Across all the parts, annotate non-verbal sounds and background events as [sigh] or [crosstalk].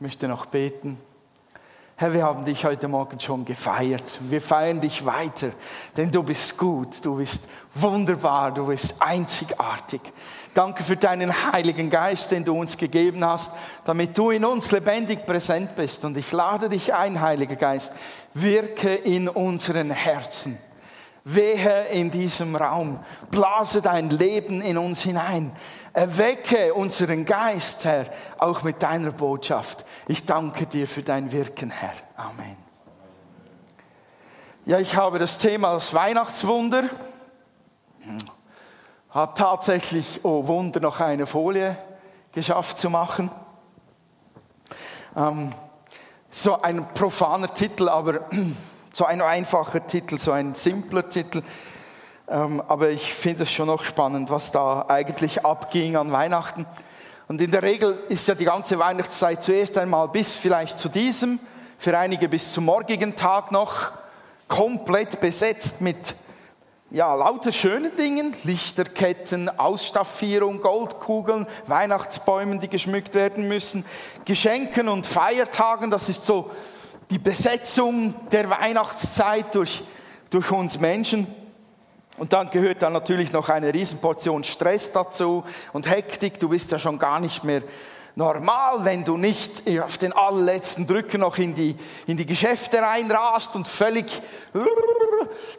Ich möchte noch beten. Herr, wir haben dich heute Morgen schon gefeiert. Wir feiern dich weiter, denn du bist gut, du bist wunderbar, du bist einzigartig. Danke für deinen Heiligen Geist, den du uns gegeben hast, damit du in uns lebendig präsent bist. Und ich lade dich ein, Heiliger Geist, wirke in unseren Herzen. Wehe in diesem Raum, blase dein Leben in uns hinein. Erwecke unseren Geist, Herr, auch mit deiner Botschaft. Ich danke dir für dein Wirken, Herr. Amen. Ja, ich habe das Thema das Weihnachtswunder. Habe tatsächlich, oh Wunder, noch eine Folie geschafft zu machen. Ähm, so ein profaner Titel, aber [clears throat] so ein einfacher Titel, so ein simpler Titel. Ähm, aber ich finde es schon noch spannend, was da eigentlich abging an Weihnachten. Und in der Regel ist ja die ganze Weihnachtszeit zuerst einmal bis vielleicht zu diesem, für einige bis zum morgigen Tag noch komplett besetzt mit ja, lauter schönen Dingen, Lichterketten, Ausstaffierung, Goldkugeln, Weihnachtsbäumen, die geschmückt werden müssen, Geschenken und Feiertagen, das ist so die Besetzung der Weihnachtszeit durch, durch uns Menschen. Und dann gehört dann natürlich noch eine Riesenportion Stress dazu und Hektik. Du bist ja schon gar nicht mehr normal, wenn du nicht auf den allerletzten Drücker noch in die, in die Geschäfte reinrast und völlig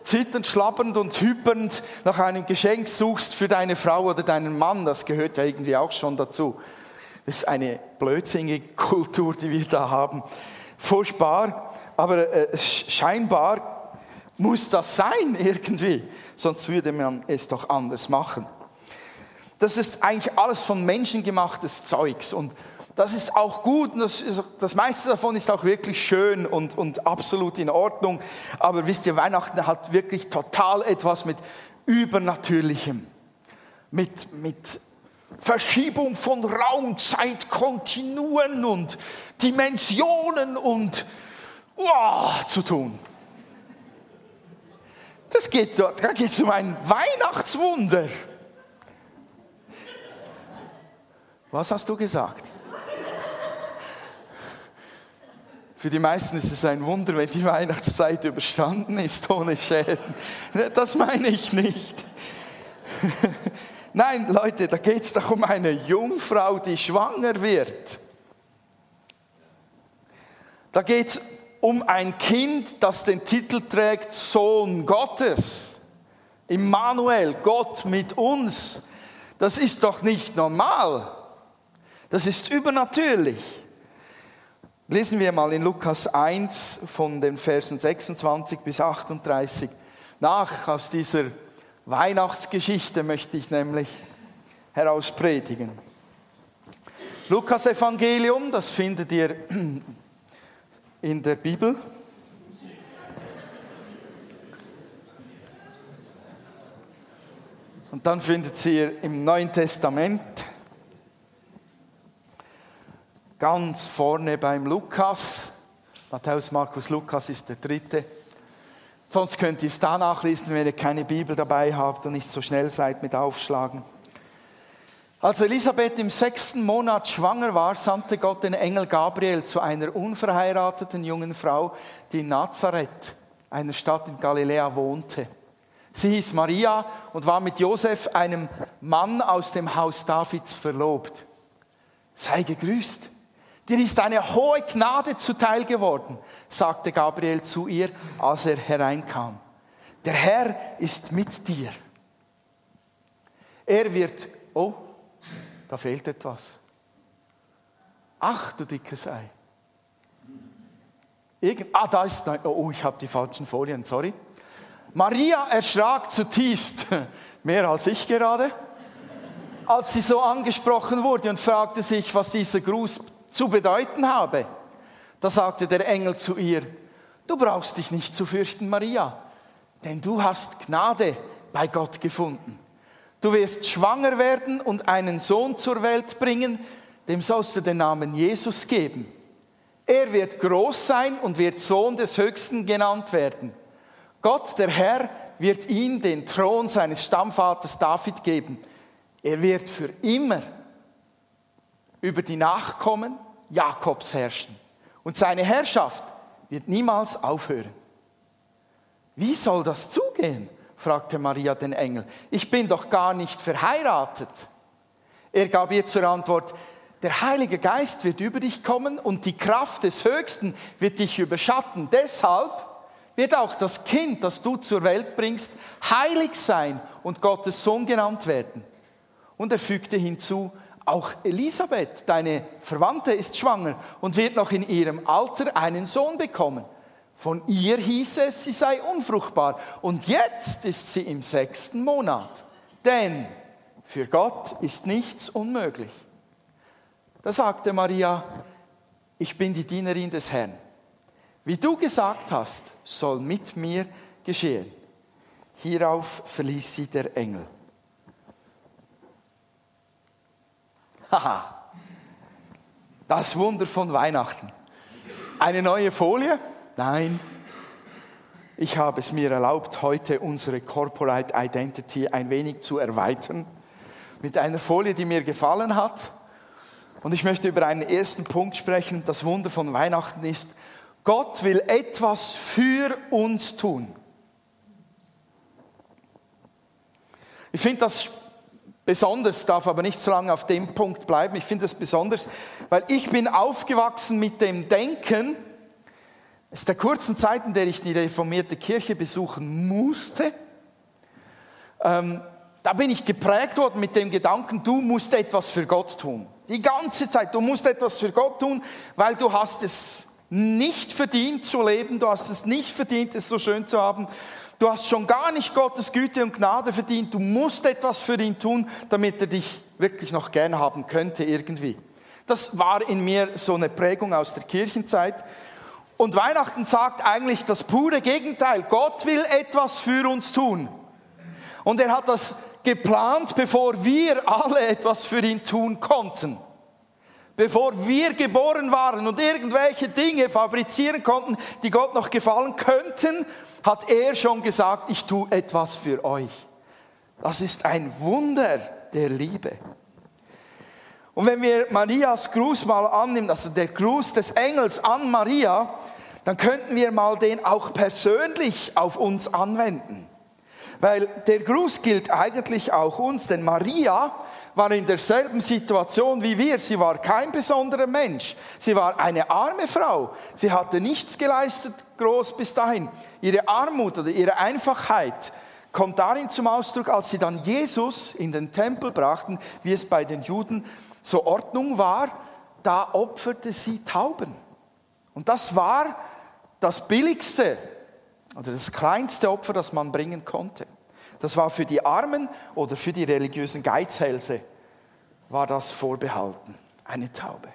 zitternd, schlappernd und hypernd nach einem Geschenk suchst für deine Frau oder deinen Mann. Das gehört ja irgendwie auch schon dazu. Das ist eine blödsinnige Kultur, die wir da haben. Furchtbar, aber äh, scheinbar muss das sein irgendwie, sonst würde man es doch anders machen. Das ist eigentlich alles von Menschen gemachtes Zeugs und das ist auch gut und das, ist, das meiste davon ist auch wirklich schön und, und absolut in Ordnung. Aber wisst ihr, Weihnachten hat wirklich total etwas mit Übernatürlichem, mit, mit Verschiebung von Raum, Zeit, Kontinuen und Dimensionen und oh, zu tun. Das geht, da geht es um ein Weihnachtswunder. Was hast du gesagt? Für die meisten ist es ein Wunder, wenn die Weihnachtszeit überstanden ist ohne Schäden. Das meine ich nicht. Nein, Leute, da geht es doch um eine Jungfrau, die schwanger wird. Da geht es um ein Kind, das den Titel trägt Sohn Gottes. Immanuel, Gott mit uns. Das ist doch nicht normal. Das ist übernatürlich. Lesen wir mal in Lukas 1 von den Versen 26 bis 38 nach. Aus dieser Weihnachtsgeschichte möchte ich nämlich herauspredigen. Lukas Evangelium, das findet ihr in der Bibel. Und dann findet ihr im Neuen Testament ganz vorne beim Lukas. Matthäus, Markus, Lukas ist der dritte. Sonst könnt ihr es da nachlesen, wenn ihr keine Bibel dabei habt und nicht so schnell seid mit Aufschlagen. Als Elisabeth im sechsten Monat schwanger war, sandte Gott den Engel Gabriel zu einer unverheirateten jungen Frau, die in Nazareth, einer Stadt in Galiläa, wohnte. Sie hieß Maria und war mit Josef, einem Mann aus dem Haus Davids, verlobt. Sei gegrüßt. Dir ist eine hohe Gnade zuteil geworden, sagte Gabriel zu ihr, als er hereinkam. Der Herr ist mit dir. Er wird, oh, da fehlt etwas. Ach, du dickes Ei. Irgend, ah, da ist, oh, ich habe die falschen Folien, sorry. Maria erschrak zutiefst, [laughs] mehr als ich gerade, als sie so angesprochen wurde und fragte sich, was dieser Gruß zu bedeuten habe. Da sagte der Engel zu ihr, du brauchst dich nicht zu fürchten, Maria, denn du hast Gnade bei Gott gefunden. Du wirst schwanger werden und einen Sohn zur Welt bringen, dem sollst du den Namen Jesus geben. Er wird groß sein und wird Sohn des Höchsten genannt werden. Gott, der Herr, wird ihm den Thron seines Stammvaters David geben. Er wird für immer über die Nachkommen Jakobs herrschen. Und seine Herrschaft wird niemals aufhören. Wie soll das zugehen? Fragte Maria den Engel. Ich bin doch gar nicht verheiratet. Er gab ihr zur Antwort, der Heilige Geist wird über dich kommen und die Kraft des Höchsten wird dich überschatten. Deshalb wird auch das Kind, das du zur Welt bringst, heilig sein und Gottes Sohn genannt werden. Und er fügte hinzu, auch Elisabeth, deine Verwandte, ist schwanger und wird noch in ihrem Alter einen Sohn bekommen. Von ihr hieß es, sie sei unfruchtbar. Und jetzt ist sie im sechsten Monat. Denn für Gott ist nichts unmöglich. Da sagte Maria, ich bin die Dienerin des Herrn. Wie du gesagt hast, soll mit mir geschehen. Hierauf verließ sie der Engel. Haha, das Wunder von Weihnachten. Eine neue Folie? Nein. Ich habe es mir erlaubt, heute unsere Corporate Identity ein wenig zu erweitern mit einer Folie, die mir gefallen hat. Und ich möchte über einen ersten Punkt sprechen. Das Wunder von Weihnachten ist, Gott will etwas für uns tun. Ich finde das besonders, darf aber nicht so lange auf dem Punkt bleiben. Ich finde das besonders, weil ich bin aufgewachsen mit dem Denken, ist der kurzen Zeit, in der ich die reformierte Kirche besuchen musste, ähm, da bin ich geprägt worden mit dem Gedanken, du musst etwas für Gott tun. Die ganze Zeit, du musst etwas für Gott tun, weil du hast es nicht verdient zu leben, du hast es nicht verdient, es so schön zu haben. Du hast schon gar nicht Gottes Güte und Gnade verdient. Du musst etwas für ihn tun, damit er dich wirklich noch gern haben könnte irgendwie. Das war in mir so eine Prägung aus der Kirchenzeit. Und Weihnachten sagt eigentlich das pure Gegenteil. Gott will etwas für uns tun. Und er hat das geplant, bevor wir alle etwas für ihn tun konnten. Bevor wir geboren waren und irgendwelche Dinge fabrizieren konnten, die Gott noch gefallen könnten, hat er schon gesagt, ich tue etwas für euch. Das ist ein Wunder der Liebe. Und wenn wir Marias Gruß mal annehmen, also der Gruß des Engels an Maria, dann könnten wir mal den auch persönlich auf uns anwenden. Weil der Gruß gilt eigentlich auch uns, denn Maria war in derselben Situation wie wir. Sie war kein besonderer Mensch. Sie war eine arme Frau. Sie hatte nichts geleistet groß bis dahin. Ihre Armut oder ihre Einfachheit kommt darin zum Ausdruck, als sie dann Jesus in den Tempel brachten, wie es bei den Juden so Ordnung war, da opferte sie Tauben. Und das war das billigste oder das kleinste Opfer, das man bringen konnte. Das war für die Armen oder für die religiösen Geizhälse war das vorbehalten, eine Taube.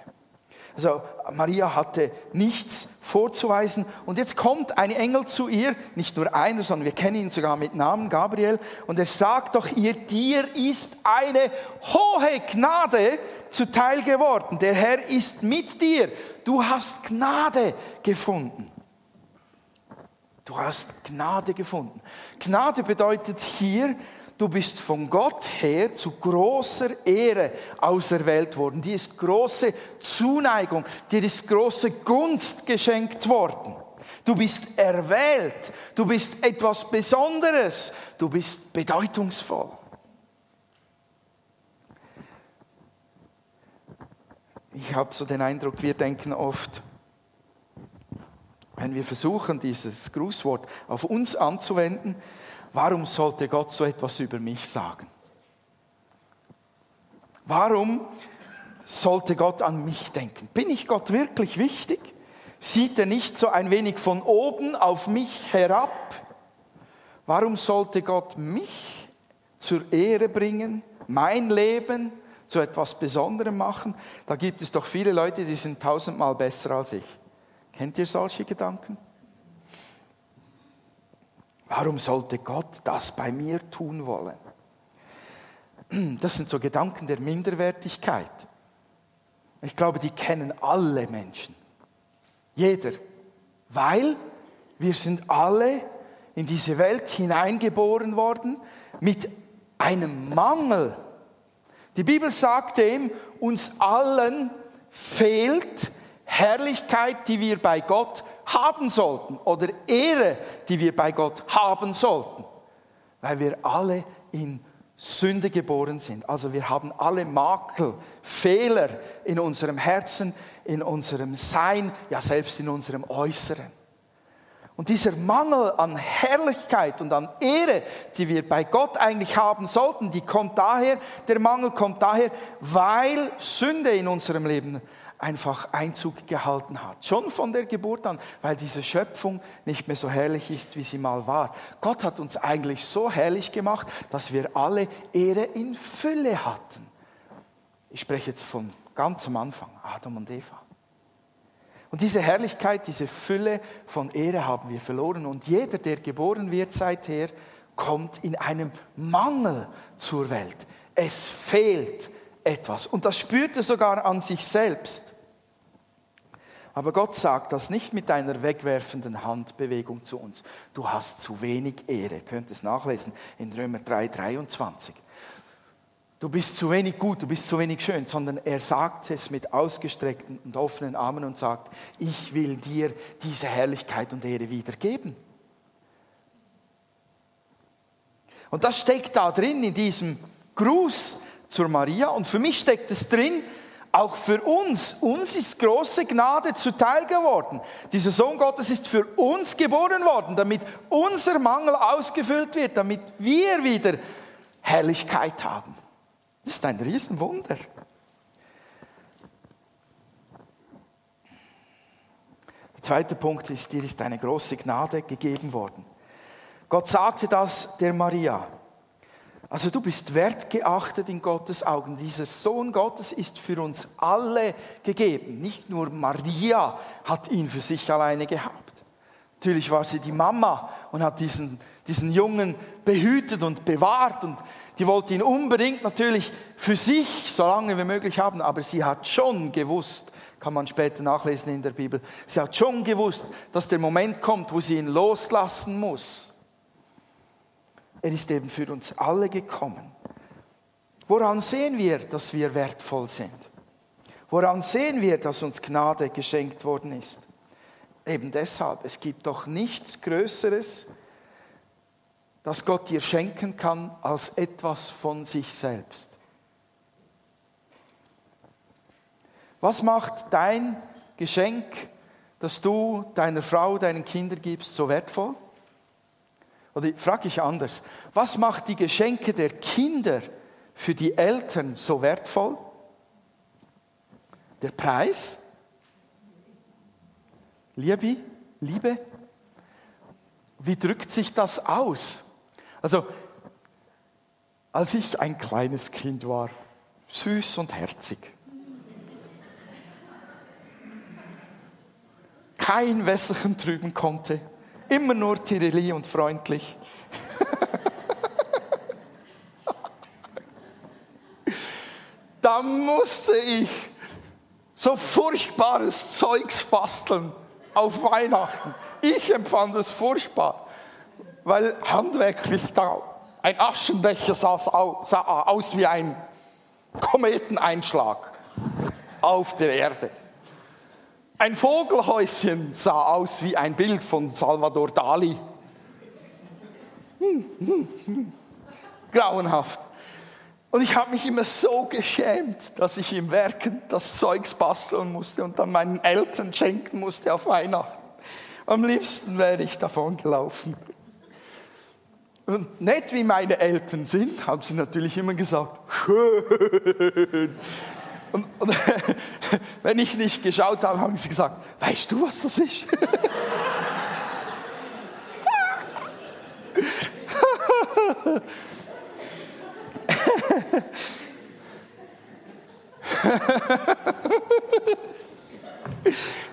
Also Maria hatte nichts vorzuweisen und jetzt kommt ein Engel zu ihr, nicht nur einer, sondern wir kennen ihn sogar mit Namen, Gabriel, und er sagt doch ihr, dir ist eine hohe Gnade zuteil geworden. Der Herr ist mit dir. Du hast Gnade gefunden. Du hast Gnade gefunden. Gnade bedeutet hier, du bist von Gott her zu großer Ehre auserwählt worden. Dir ist große Zuneigung, dir ist große Gunst geschenkt worden. Du bist erwählt, du bist etwas Besonderes, du bist bedeutungsvoll. Ich habe so den Eindruck, wir denken oft, wenn wir versuchen, dieses Grußwort auf uns anzuwenden, warum sollte Gott so etwas über mich sagen? Warum sollte Gott an mich denken? Bin ich Gott wirklich wichtig? Sieht er nicht so ein wenig von oben auf mich herab? Warum sollte Gott mich zur Ehre bringen, mein Leben zu etwas Besonderem machen? Da gibt es doch viele Leute, die sind tausendmal besser als ich. Kennt ihr solche Gedanken? Warum sollte Gott das bei mir tun wollen? Das sind so Gedanken der Minderwertigkeit. Ich glaube, die kennen alle Menschen. Jeder. Weil wir sind alle in diese Welt hineingeboren worden mit einem Mangel. Die Bibel sagt dem, uns allen fehlt Herrlichkeit, die wir bei Gott haben sollten oder Ehre, die wir bei Gott haben sollten, weil wir alle in Sünde geboren sind. Also wir haben alle Makel, Fehler in unserem Herzen, in unserem Sein, ja selbst in unserem Äußeren. Und dieser Mangel an Herrlichkeit und an Ehre, die wir bei Gott eigentlich haben sollten, die kommt daher, der Mangel kommt daher, weil Sünde in unserem Leben einfach Einzug gehalten hat. Schon von der Geburt an, weil diese Schöpfung nicht mehr so herrlich ist, wie sie mal war. Gott hat uns eigentlich so herrlich gemacht, dass wir alle Ehre in Fülle hatten. Ich spreche jetzt von ganz am Anfang, Adam und Eva. Und diese Herrlichkeit, diese Fülle von Ehre haben wir verloren. Und jeder, der geboren wird seither, kommt in einem Mangel zur Welt. Es fehlt etwas. Und das spürt er sogar an sich selbst. Aber Gott sagt das nicht mit einer wegwerfenden Handbewegung zu uns. Du hast zu wenig Ehre. Ihr könnt es nachlesen in Römer 3, 23 du bist zu wenig gut, du bist zu wenig schön, sondern er sagt es mit ausgestreckten und offenen Armen und sagt, ich will dir diese Herrlichkeit und Ehre wiedergeben. Und das steckt da drin in diesem Gruß zur Maria und für mich steckt es drin, auch für uns, uns ist große Gnade zuteil geworden. Dieser Sohn Gottes ist für uns geboren worden, damit unser Mangel ausgefüllt wird, damit wir wieder Herrlichkeit haben. Das ist ein Riesenwunder. Der zweite Punkt ist, dir ist eine große Gnade gegeben worden. Gott sagte das der Maria. Also du bist wertgeachtet in Gottes Augen. Dieser Sohn Gottes ist für uns alle gegeben. Nicht nur Maria hat ihn für sich alleine gehabt. Natürlich war sie die Mama und hat diesen, diesen Jungen behütet und bewahrt und die wollte ihn unbedingt natürlich für sich so lange wie möglich haben, aber sie hat schon gewusst, kann man später nachlesen in der Bibel, sie hat schon gewusst, dass der Moment kommt, wo sie ihn loslassen muss. Er ist eben für uns alle gekommen. Woran sehen wir, dass wir wertvoll sind? Woran sehen wir, dass uns Gnade geschenkt worden ist? Eben deshalb, es gibt doch nichts Größeres, das Gott dir schenken kann als etwas von sich selbst. Was macht dein Geschenk, das du deiner Frau, deinen Kindern gibst, so wertvoll? Oder frage ich anders, was macht die Geschenke der Kinder für die Eltern so wertvoll? Der Preis? Liebe? Liebe? Wie drückt sich das aus? Also, als ich ein kleines Kind war, süß und herzig. Kein Wässerchen trüben konnte, immer nur Tireli und freundlich. [laughs] da musste ich so furchtbares Zeugs basteln auf Weihnachten. Ich empfand es furchtbar weil handwerklich da ein Aschenbecher sah, sah aus wie ein Kometeneinschlag auf der Erde. Ein Vogelhäuschen sah aus wie ein Bild von Salvador Dali. Hm, hm, hm. Grauenhaft. Und ich habe mich immer so geschämt, dass ich im Werken das Zeugs basteln musste und dann meinen Eltern schenken musste auf Weihnachten. Am liebsten wäre ich davon gelaufen. Und nett wie meine Eltern sind, haben sie natürlich immer gesagt, [laughs] schön. Und, und [laughs] wenn ich nicht geschaut habe, haben sie gesagt, weißt du, was das ist?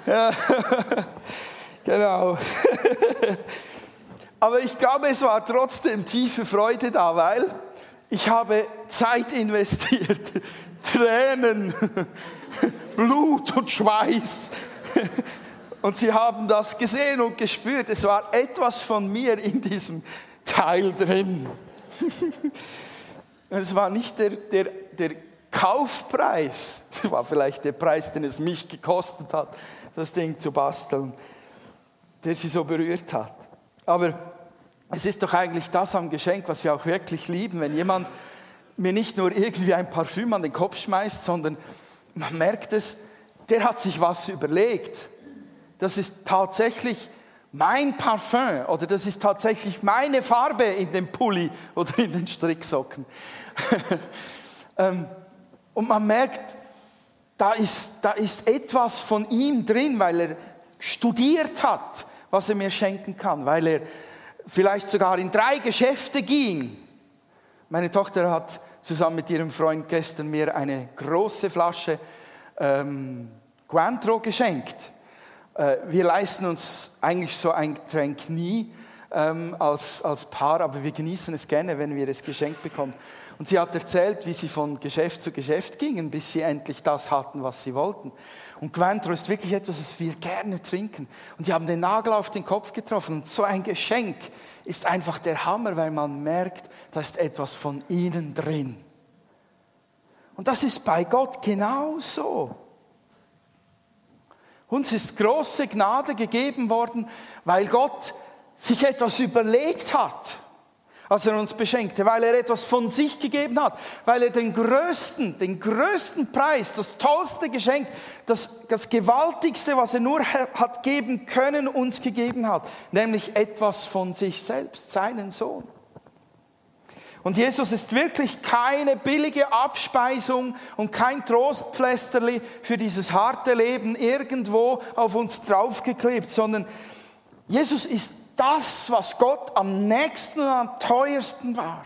ja, [laughs] genau. [laughs] Aber ich glaube, es war trotzdem tiefe Freude da, weil ich habe Zeit investiert, Tränen, Blut und Schweiß. Und sie haben das gesehen und gespürt. Es war etwas von mir in diesem Teil drin. Es war nicht der, der, der Kaufpreis. Das war vielleicht der Preis, den es mich gekostet hat, das Ding zu basteln, der sie so berührt hat. Aber es ist doch eigentlich das am Geschenk, was wir auch wirklich lieben, wenn jemand mir nicht nur irgendwie ein Parfüm an den Kopf schmeißt, sondern man merkt es, der hat sich was überlegt. Das ist tatsächlich mein Parfüm oder das ist tatsächlich meine Farbe in dem Pulli oder in den Stricksocken. [laughs] Ähm, und man merkt, da ist, da ist etwas von ihm drin, weil er studiert hat, was er mir schenken kann, weil er vielleicht sogar in drei Geschäfte ging. Meine Tochter hat zusammen mit ihrem Freund gestern mir eine große Flasche ähm, Cointreau geschenkt. Äh, wir leisten uns eigentlich so ein Getränk nie ähm, als, als Paar, aber wir genießen es gerne, wenn wir es geschenkt bekommen. Und sie hat erzählt, wie sie von Geschäft zu Geschäft gingen, bis sie endlich das hatten, was sie wollten. Und Cointreau ist wirklich etwas, das wir gerne trinken. Und die haben den Nagel auf den Kopf getroffen. Und so ein Geschenk ist einfach der Hammer, weil man merkt, da ist etwas von ihnen drin. Und das ist bei Gott genauso. Uns ist große Gnade gegeben worden, weil Gott sich etwas überlegt hat als er uns beschenkte, weil er etwas von sich gegeben hat, weil er den größten, den größten Preis, das tollste Geschenk, das, das gewaltigste, was er nur hat geben können, uns gegeben hat, nämlich etwas von sich selbst, seinen Sohn. Und Jesus ist wirklich keine billige Abspeisung und kein Trostpflasterli für dieses harte Leben irgendwo auf uns draufgeklebt, sondern Jesus ist das, was Gott am nächsten und am teuersten war,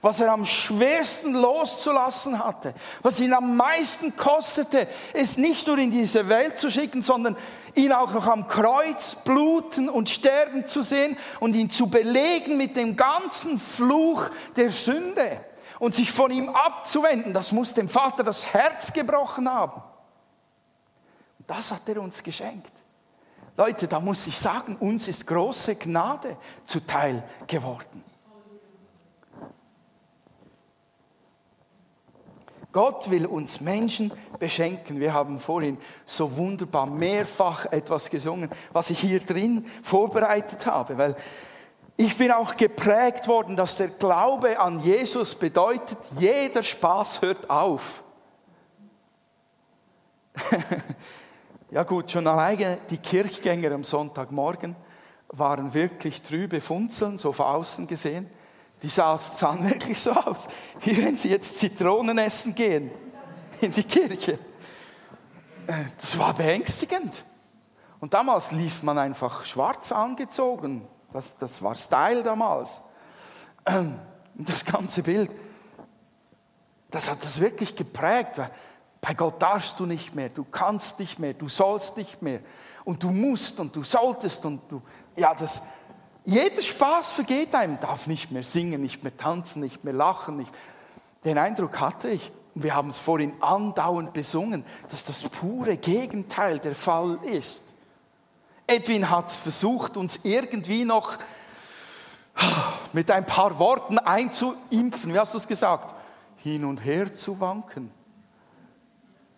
was er am schwersten loszulassen hatte, was ihn am meisten kostete, es nicht nur in diese Welt zu schicken, sondern ihn auch noch am Kreuz bluten und sterben zu sehen und ihn zu belegen mit dem ganzen Fluch der Sünde und sich von ihm abzuwenden, das muss dem Vater das Herz gebrochen haben. Das hat er uns geschenkt. Leute, da muss ich sagen, uns ist große Gnade zuteil geworden. Gott will uns Menschen beschenken. Wir haben vorhin so wunderbar mehrfach etwas gesungen, was ich hier drin vorbereitet habe, weil ich bin auch geprägt worden, dass der Glaube an Jesus bedeutet, jeder Spaß hört auf. [laughs] Ja gut, schon alleine die Kirchgänger am Sonntagmorgen waren wirklich trübe Funzeln, so von außen gesehen. Die sahen wirklich so aus, wie wenn sie jetzt Zitronen essen gehen in die Kirche. Das war beängstigend. Und damals lief man einfach schwarz angezogen. Das, das war Style damals. Und [clears throat] das ganze Bild, das hat das wirklich geprägt. Bei Gott darfst du nicht mehr, du kannst nicht mehr, du sollst nicht mehr. Und du musst und du solltest und du, ja, das, jeder Spaß vergeht einem, darf nicht mehr singen, nicht mehr tanzen, nicht mehr lachen. Nicht. Den Eindruck hatte ich, und wir haben es vorhin andauernd besungen, dass das pure Gegenteil der Fall ist. Edwin hat es versucht, uns irgendwie noch mit ein paar Worten einzuimpfen. Wie hast du es gesagt? Hin und her zu wanken.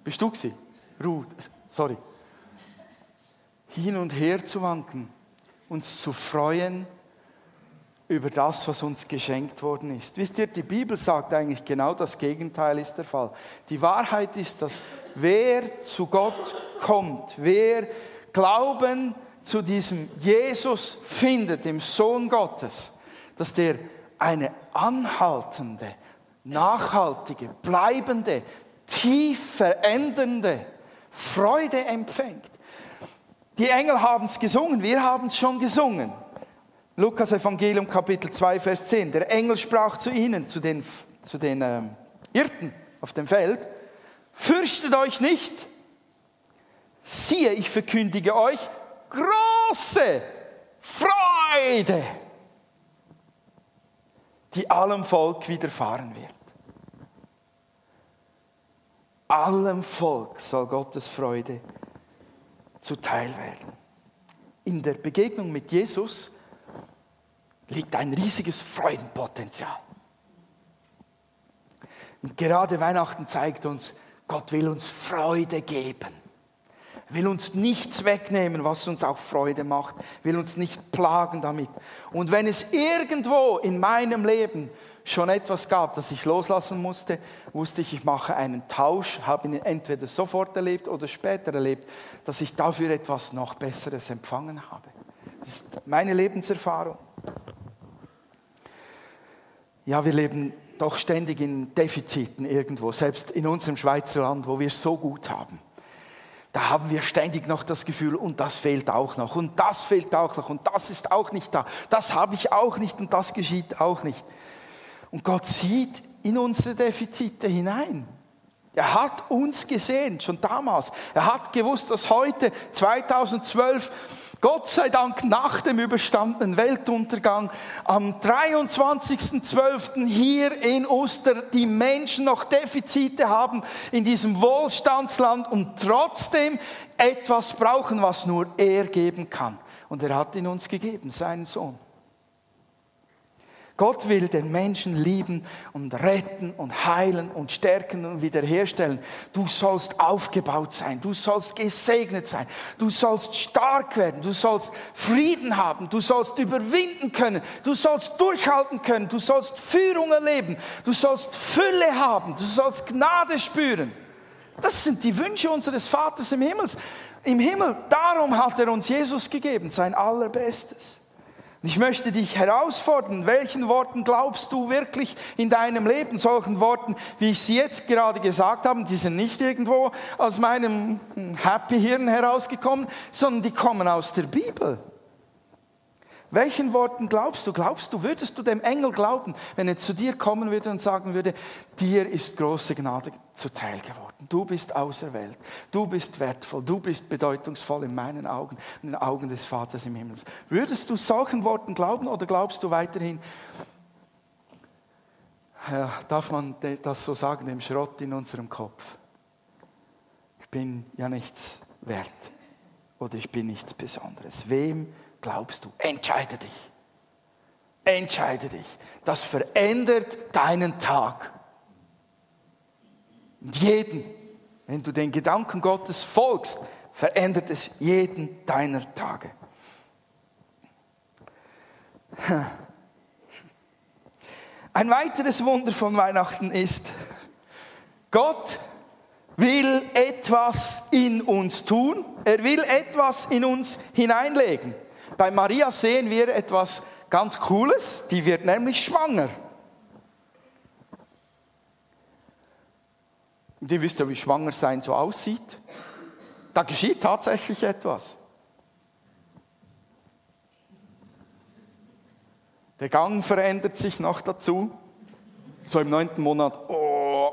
Bist du gewesen? Ruth, sorry. Hin und her zu wanken, uns zu freuen über das, was uns geschenkt worden ist. Wisst ihr, die Bibel sagt eigentlich genau das Gegenteil ist der Fall. Die Wahrheit ist, dass wer zu Gott kommt, wer Glauben zu diesem Jesus findet, dem Sohn Gottes, dass der eine anhaltende, nachhaltige, bleibende, tief verändernde Freude empfängt. Die Engel haben es gesungen, wir haben es schon gesungen. Lukas Evangelium Kapitel 2, Vers 10. Der Engel sprach zu ihnen, zu den, zu den ähm, Hirten auf dem Feld, fürchtet euch nicht, siehe, ich verkündige euch große Freude, die allem Volk widerfahren wird allem Volk soll Gottes Freude zuteil werden. In der Begegnung mit Jesus liegt ein riesiges Freudenpotenzial. Und gerade Weihnachten zeigt uns, Gott will uns Freude geben. Will uns nichts wegnehmen, was uns auch Freude macht. Will uns nicht plagen damit. Und wenn es irgendwo in meinem Leben schon etwas gab, das ich loslassen musste, wusste ich, ich mache einen Tausch, habe ihn entweder sofort erlebt oder später erlebt, dass ich dafür etwas noch Besseres empfangen habe. Das ist meine Lebenserfahrung. Ja, wir leben doch ständig in Defiziten irgendwo, selbst in unserem Schweizer Land, wo wir es so gut haben. Da haben wir ständig noch das Gefühl, und das fehlt auch noch, und das fehlt auch noch, und das ist auch nicht da, das habe ich auch nicht, und das geschieht auch nicht. Und Gott sieht in unsere Defizite hinein. Er hat uns gesehen, schon damals. Er hat gewusst, dass heute, 2012, Gott sei Dank nach dem überstandenen Weltuntergang am 23.12. hier in Oster die Menschen noch Defizite haben in diesem Wohlstandsland und trotzdem etwas brauchen, was nur er geben kann. Und er hat ihn uns gegeben, seinen Sohn. Gott will den Menschen lieben und retten und heilen und stärken und wiederherstellen. Du sollst aufgebaut sein, du sollst gesegnet sein, du sollst stark werden, du sollst Frieden haben, du sollst überwinden können, du sollst durchhalten können, du sollst Führung erleben, du sollst Fülle haben, du sollst Gnade spüren. Das sind die Wünsche unseres Vaters im Himmel. Im Himmel, darum hat er uns Jesus gegeben, sein allerbestes. Ich möchte dich herausfordern, welchen Worten glaubst du wirklich in deinem Leben? Solchen Worten, wie ich sie jetzt gerade gesagt habe, die sind nicht irgendwo aus meinem Happy Hirn herausgekommen, sondern die kommen aus der Bibel. Welchen Worten glaubst du? Glaubst du, würdest du dem Engel glauben, wenn er zu dir kommen würde und sagen würde, dir ist große Gnade zuteil geworden. Du bist auserwählt. Du bist wertvoll. Du bist bedeutungsvoll in meinen Augen, in den Augen des Vaters im Himmel. Würdest du solchen Worten glauben oder glaubst du weiterhin, ja, darf man das so sagen, dem Schrott in unserem Kopf? Ich bin ja nichts wert oder ich bin nichts Besonderes. Wem glaubst du? Entscheide dich. Entscheide dich. Das verändert deinen Tag. Und jeden, wenn du den Gedanken Gottes folgst, verändert es jeden deiner Tage. Ein weiteres Wunder von Weihnachten ist, Gott will etwas in uns tun. Er will etwas in uns hineinlegen. Bei Maria sehen wir etwas ganz Cooles, die wird nämlich schwanger. Und ihr wisst ja, wie schwanger sein so aussieht. Da geschieht tatsächlich etwas. Der Gang verändert sich noch dazu. So im neunten Monat. Oh.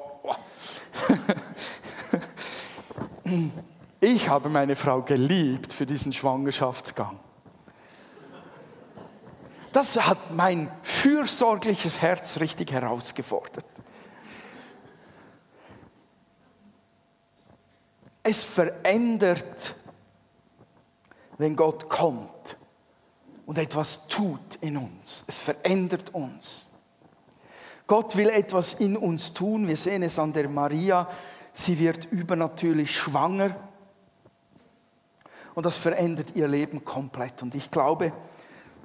[laughs] Ich habe meine Frau geliebt für diesen Schwangerschaftsgang. Das hat mein fürsorgliches Herz richtig herausgefordert. Es verändert, wenn Gott kommt und etwas tut in uns. Es verändert uns. Gott will etwas in uns tun. Wir sehen es an der Maria. Sie wird übernatürlich schwanger. Und das verändert ihr Leben komplett. Und ich glaube,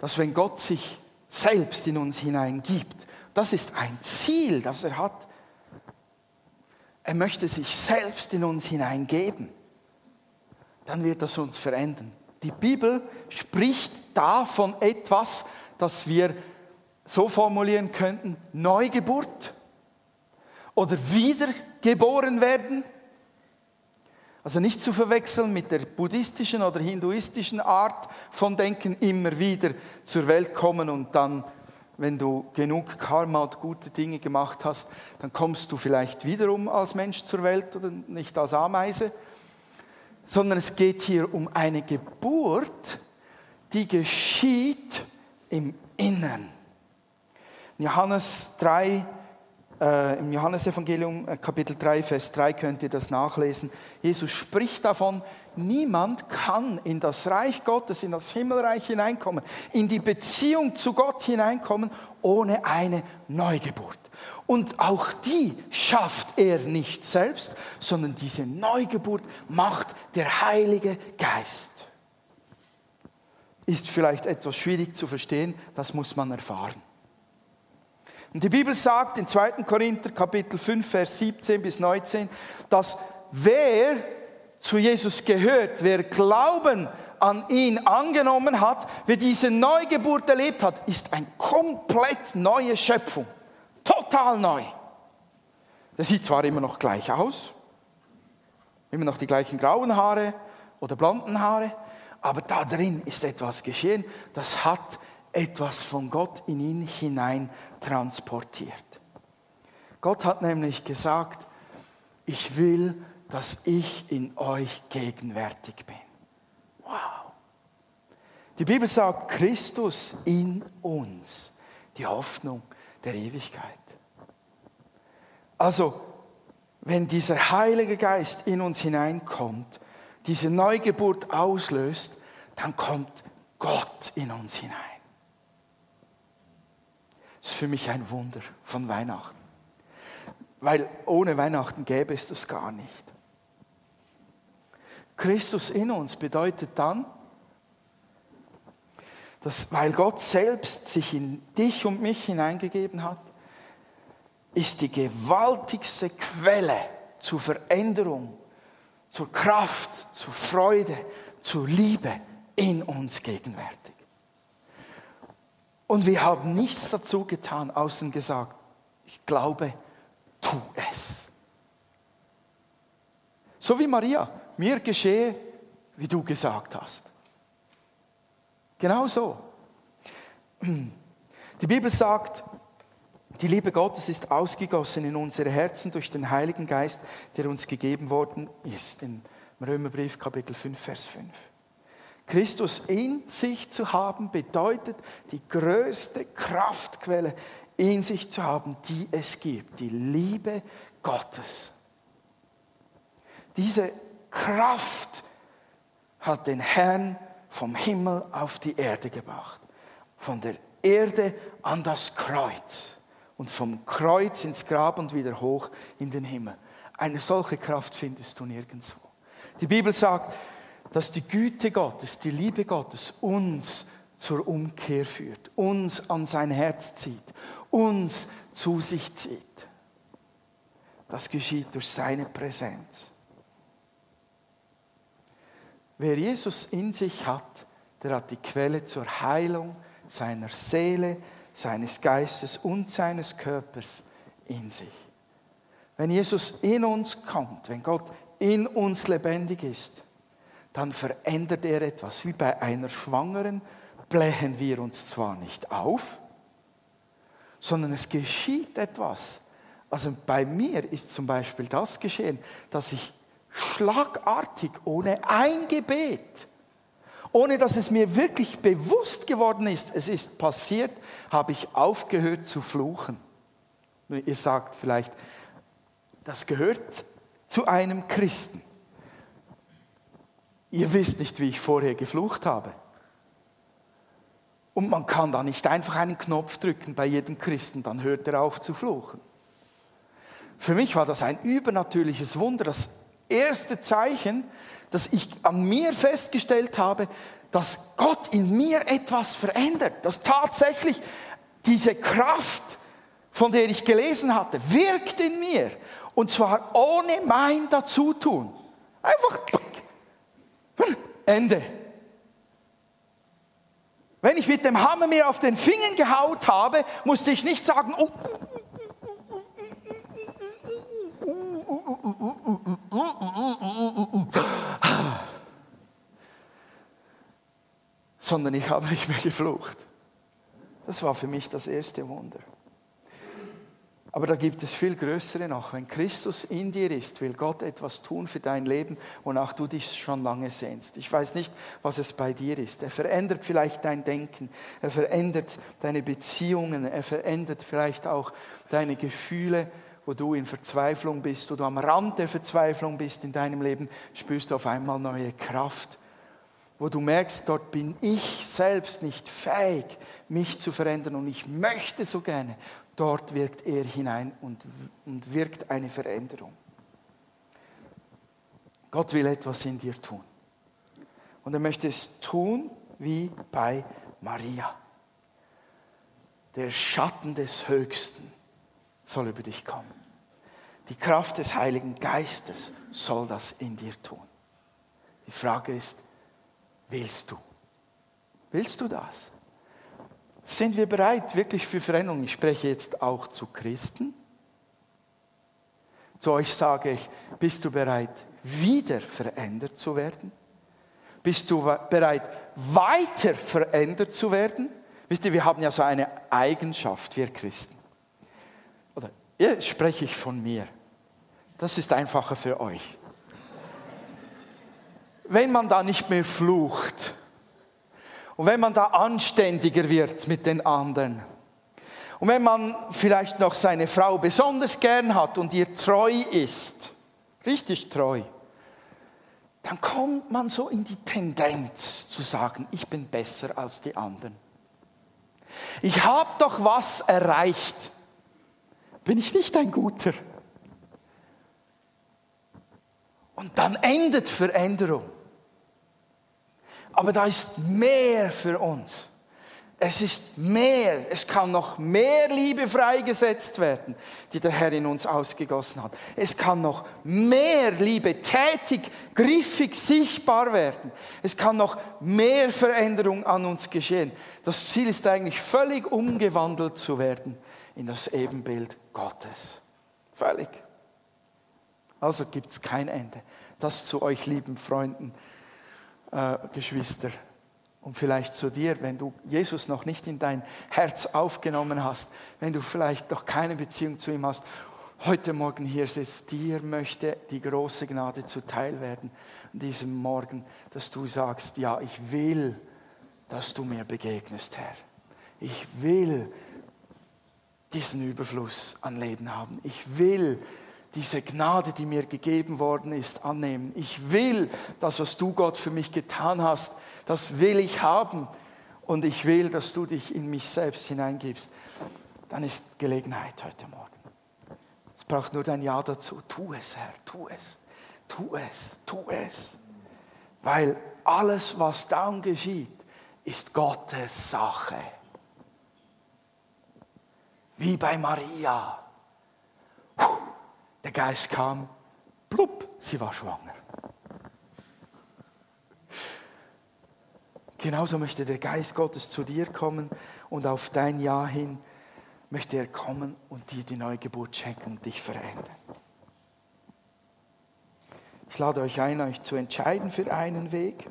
dass wenn Gott sich selbst in uns hineingibt, das ist ein Ziel, das er hat. Er möchte sich selbst in uns hineingeben. Dann wird das uns verändern. Die Bibel spricht da von etwas, das wir so formulieren könnten, Neugeburt oder wiedergeboren werden also nicht zu verwechseln mit der buddhistischen oder hinduistischen Art von Denken, immer wieder zur Welt kommen und dann, wenn du genug Karma und gute Dinge gemacht hast, dann kommst du vielleicht wiederum als Mensch zur Welt oder nicht als Ameise, sondern es geht hier um eine Geburt, die geschieht im Innern. Johannes 3, äh, Im Johannesevangelium äh, Kapitel 3, Vers 3 könnt ihr das nachlesen. Jesus spricht davon, niemand kann in das Reich Gottes, in das Himmelreich hineinkommen, in die Beziehung zu Gott hineinkommen, ohne eine Neugeburt. Und auch die schafft er nicht selbst, sondern diese Neugeburt macht der Heilige Geist. Ist vielleicht etwas schwierig zu verstehen, das muss man erfahren. Und die Bibel sagt in 2. Korinther Kapitel 5, Vers 17 bis 19, dass wer zu Jesus gehört, wer Glauben an ihn angenommen hat, wer diese Neugeburt erlebt hat, ist eine komplett neue Schöpfung. Total neu. Der sieht zwar immer noch gleich aus, immer noch die gleichen grauen Haare oder blonden Haare, aber da drin ist etwas geschehen, das hat etwas von Gott in ihn hinein transportiert. Gott hat nämlich gesagt, ich will, dass ich in euch gegenwärtig bin. Wow. Die Bibel sagt, Christus in uns, die Hoffnung der Ewigkeit. Also, wenn dieser Heilige Geist in uns hineinkommt, diese Neugeburt auslöst, dann kommt Gott in uns hinein. Das ist für mich ein Wunder von Weihnachten. Weil ohne Weihnachten gäbe es das gar nicht. Christus in uns bedeutet dann, dass weil Gott selbst sich in dich und mich hineingegeben hat, ist die gewaltigste Quelle zur Veränderung, zur Kraft, zur Freude, zur Liebe in uns gegenwärtig. Und wir haben nichts dazu getan, außer gesagt, ich glaube, tu es. So wie Maria, mir geschehe, wie du gesagt hast. Genau so. Die Bibel sagt, die Liebe Gottes ist ausgegossen in unsere Herzen durch den Heiligen Geist, der uns gegeben worden ist. Im Römerbrief Kapitel 5, Vers 5. Christus in sich zu haben, bedeutet die größte Kraftquelle in sich zu haben, die es gibt, die Liebe Gottes. Diese Kraft hat den Herrn vom Himmel auf die Erde gebracht, von der Erde an das Kreuz und vom Kreuz ins Grab und wieder hoch in den Himmel. Eine solche Kraft findest du nirgendwo. Die Bibel sagt, dass die Güte Gottes, die Liebe Gottes uns zur Umkehr führt, uns an sein Herz zieht, uns zu sich zieht. Das geschieht durch seine Präsenz. Wer Jesus in sich hat, der hat die Quelle zur Heilung seiner Seele, seines Geistes und seines Körpers in sich. Wenn Jesus in uns kommt, wenn Gott in uns lebendig ist, dann verändert er etwas. Wie bei einer Schwangeren blähen wir uns zwar nicht auf, sondern es geschieht etwas. Also bei mir ist zum Beispiel das geschehen, dass ich schlagartig ohne ein Gebet, ohne dass es mir wirklich bewusst geworden ist, es ist passiert, habe ich aufgehört zu fluchen. Ihr sagt vielleicht, das gehört zu einem Christen. Ihr wisst nicht, wie ich vorher geflucht habe. Und man kann da nicht einfach einen Knopf drücken bei jedem Christen, dann hört er auf zu fluchen. Für mich war das ein übernatürliches Wunder, das erste Zeichen, dass ich an mir festgestellt habe, dass Gott in mir etwas verändert, dass tatsächlich diese Kraft, von der ich gelesen hatte, wirkt in mir. Und zwar ohne mein Dazutun. Einfach Ende. Wenn ich mit dem Hammer mir auf den Finger gehaut habe, musste ich nicht sagen, oh, sondern ich habe nicht mehr geflucht. Das war für mich das erste Wunder. Aber da gibt es viel größere noch. Wenn Christus in dir ist, will Gott etwas tun für dein Leben, wonach du dich schon lange sehnst. Ich weiß nicht, was es bei dir ist. Er verändert vielleicht dein Denken, er verändert deine Beziehungen, er verändert vielleicht auch deine Gefühle, wo du in Verzweiflung bist, wo du am Rand der Verzweiflung bist in deinem Leben, spürst du auf einmal neue Kraft wo du merkst, dort bin ich selbst nicht fähig, mich zu verändern und ich möchte so gerne dort wirkt er hinein und, wirkt eine Veränderung. Gott will etwas in dir tun. Und er möchte es tun wie bei Maria. Der Schatten des Höchsten soll über dich kommen. Die Kraft des Heiligen Geistes soll das in dir tun. Die Frage ist, willst du? Willst du das? Sind wir bereit wirklich für Veränderung? Ich spreche jetzt auch zu Christen. Zu euch sage ich, bist du bereit, wieder verändert zu werden? Bist du bereit, weiter verändert zu werden? Wisst ihr, wir haben ja so eine Eigenschaft, wir Christen. Oder jetzt spreche ich von mir. Das ist einfacher für euch. Wenn man da nicht mehr flucht und wenn man da anständiger wird mit den anderen und wenn man vielleicht noch seine Frau besonders gern hat und ihr treu ist, richtig treu, dann kommt man so in die Tendenz zu sagen, ich bin besser als die anderen. Ich habe doch was erreicht. Bin ich nicht ein guter? Und dann endet Veränderung. Aber da ist mehr für uns. Es ist mehr, es kann noch mehr Liebe freigesetzt werden, die der Herr in uns ausgegossen hat. Es kann noch mehr Liebe tätig, griffig, sichtbar werden. Es kann noch mehr Veränderung an uns geschehen. Das Ziel ist eigentlich völlig umgewandelt zu werden in das Ebenbild Gottes. Völlig. Also gibt es kein Ende. Das zu euch lieben Freunden, äh, Geschwister und vielleicht zu dir, wenn du Jesus noch nicht in dein Herz aufgenommen hast, wenn du vielleicht noch keine Beziehung zu ihm hast, heute Morgen hier sitzt, dir möchte die große Gnade zuteil werden, an diesem Morgen, dass du sagst, ja, ich will, dass du mir begegnest, Herr. Ich will diesen Überfluss an Leben haben. Ich will diese Gnade, die mir gegeben worden ist, annehmen. Ich will das, was du Gott für mich getan hast, das will ich haben und ich will, dass du dich in mich selbst hineingibst, dann ist Gelegenheit heute Morgen. Es braucht nur dein Ja dazu. Tu es, Herr, tu es, tu es, tu es. Weil alles, was dann geschieht, ist Gottes Sache. Wie bei Maria. Der Geist kam, plupp, sie war schwanger. Genauso möchte der Geist Gottes zu dir kommen und auf dein Ja hin möchte er kommen und dir die neue Geburt schenken und dich verändern. Ich lade euch ein, euch zu entscheiden für einen Weg.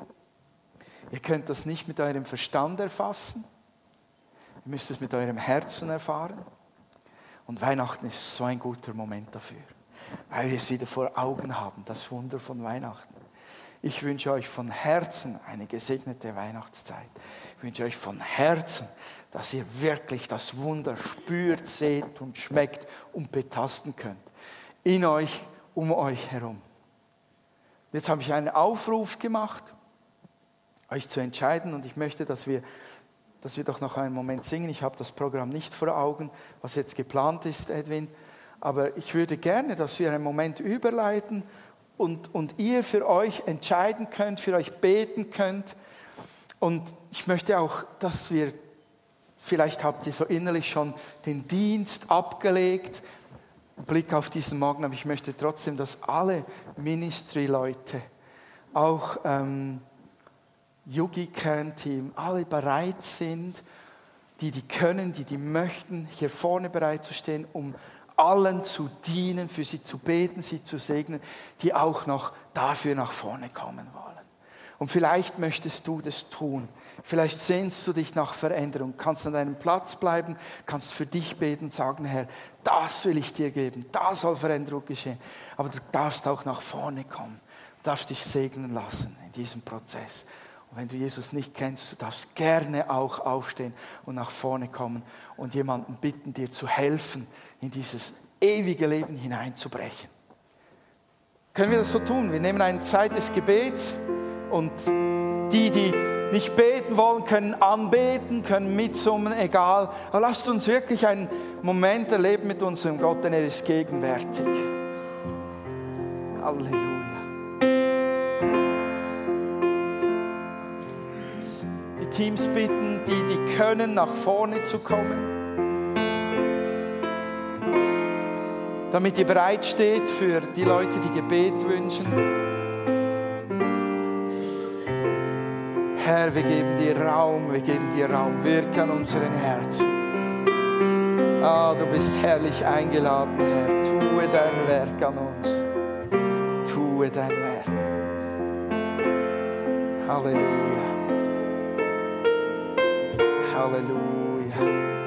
Ihr könnt das nicht mit eurem Verstand erfassen. Ihr müsst es mit eurem Herzen erfahren. Und Weihnachten ist so ein guter Moment dafür, weil wir es wieder vor Augen haben, das Wunder von Weihnachten. Ich wünsche euch von Herzen eine gesegnete Weihnachtszeit. Ich wünsche euch von Herzen, dass ihr wirklich das Wunder spürt, seht und schmeckt und betasten könnt. In euch, um euch herum. Jetzt habe ich einen Aufruf gemacht, euch zu entscheiden und ich möchte, dass wir, dass wir doch noch einen Moment singen. Ich habe das Programm nicht vor Augen, was jetzt geplant ist, Edwin. Aber ich würde gerne, dass wir einen Moment überleiten und, und ihr für euch entscheiden könnt, für euch beten könnt. Und ich möchte auch, dass wir, vielleicht habt ihr so innerlich schon den Dienst abgelegt, Blick auf diesen Morgen, aber ich möchte trotzdem, dass alle Ministry-Leute, auch ähm, Yugi-Kernteam, alle bereit sind, die, die können, die, die möchten, hier vorne bereit zu stehen, um allen zu dienen, für sie zu beten, sie zu segnen, die auch noch dafür nach vorne kommen wollen. Und vielleicht möchtest du das tun. Vielleicht sehnst du dich nach Veränderung. Kannst an deinem Platz bleiben, kannst für dich beten, sagen, Herr, das will ich dir geben, da soll Veränderung geschehen. Aber du darfst auch nach vorne kommen, du darfst dich segnen lassen in diesem Prozess. Und wenn du Jesus nicht kennst, du darfst gerne auch aufstehen und nach vorne kommen und jemanden bitten, dir zu helfen, in dieses ewige Leben hineinzubrechen. Können wir das so tun? Wir nehmen eine Zeit des Gebets und die, die nicht beten wollen, können anbeten, können mitsummen, egal. Aber lasst uns wirklich einen Moment erleben mit unserem Gott, denn er ist gegenwärtig. Halleluja. Die Teams bitten, die, die können, nach vorne zu kommen. Damit ihr bereit steht für die Leute, die Gebet wünschen. Herr, wir geben dir Raum, wir geben dir Raum, wirke an unseren Herzen. Ah, du bist herrlich eingeladen, Herr. Tue dein Werk an uns. Tue dein Werk. Halleluja. Halleluja.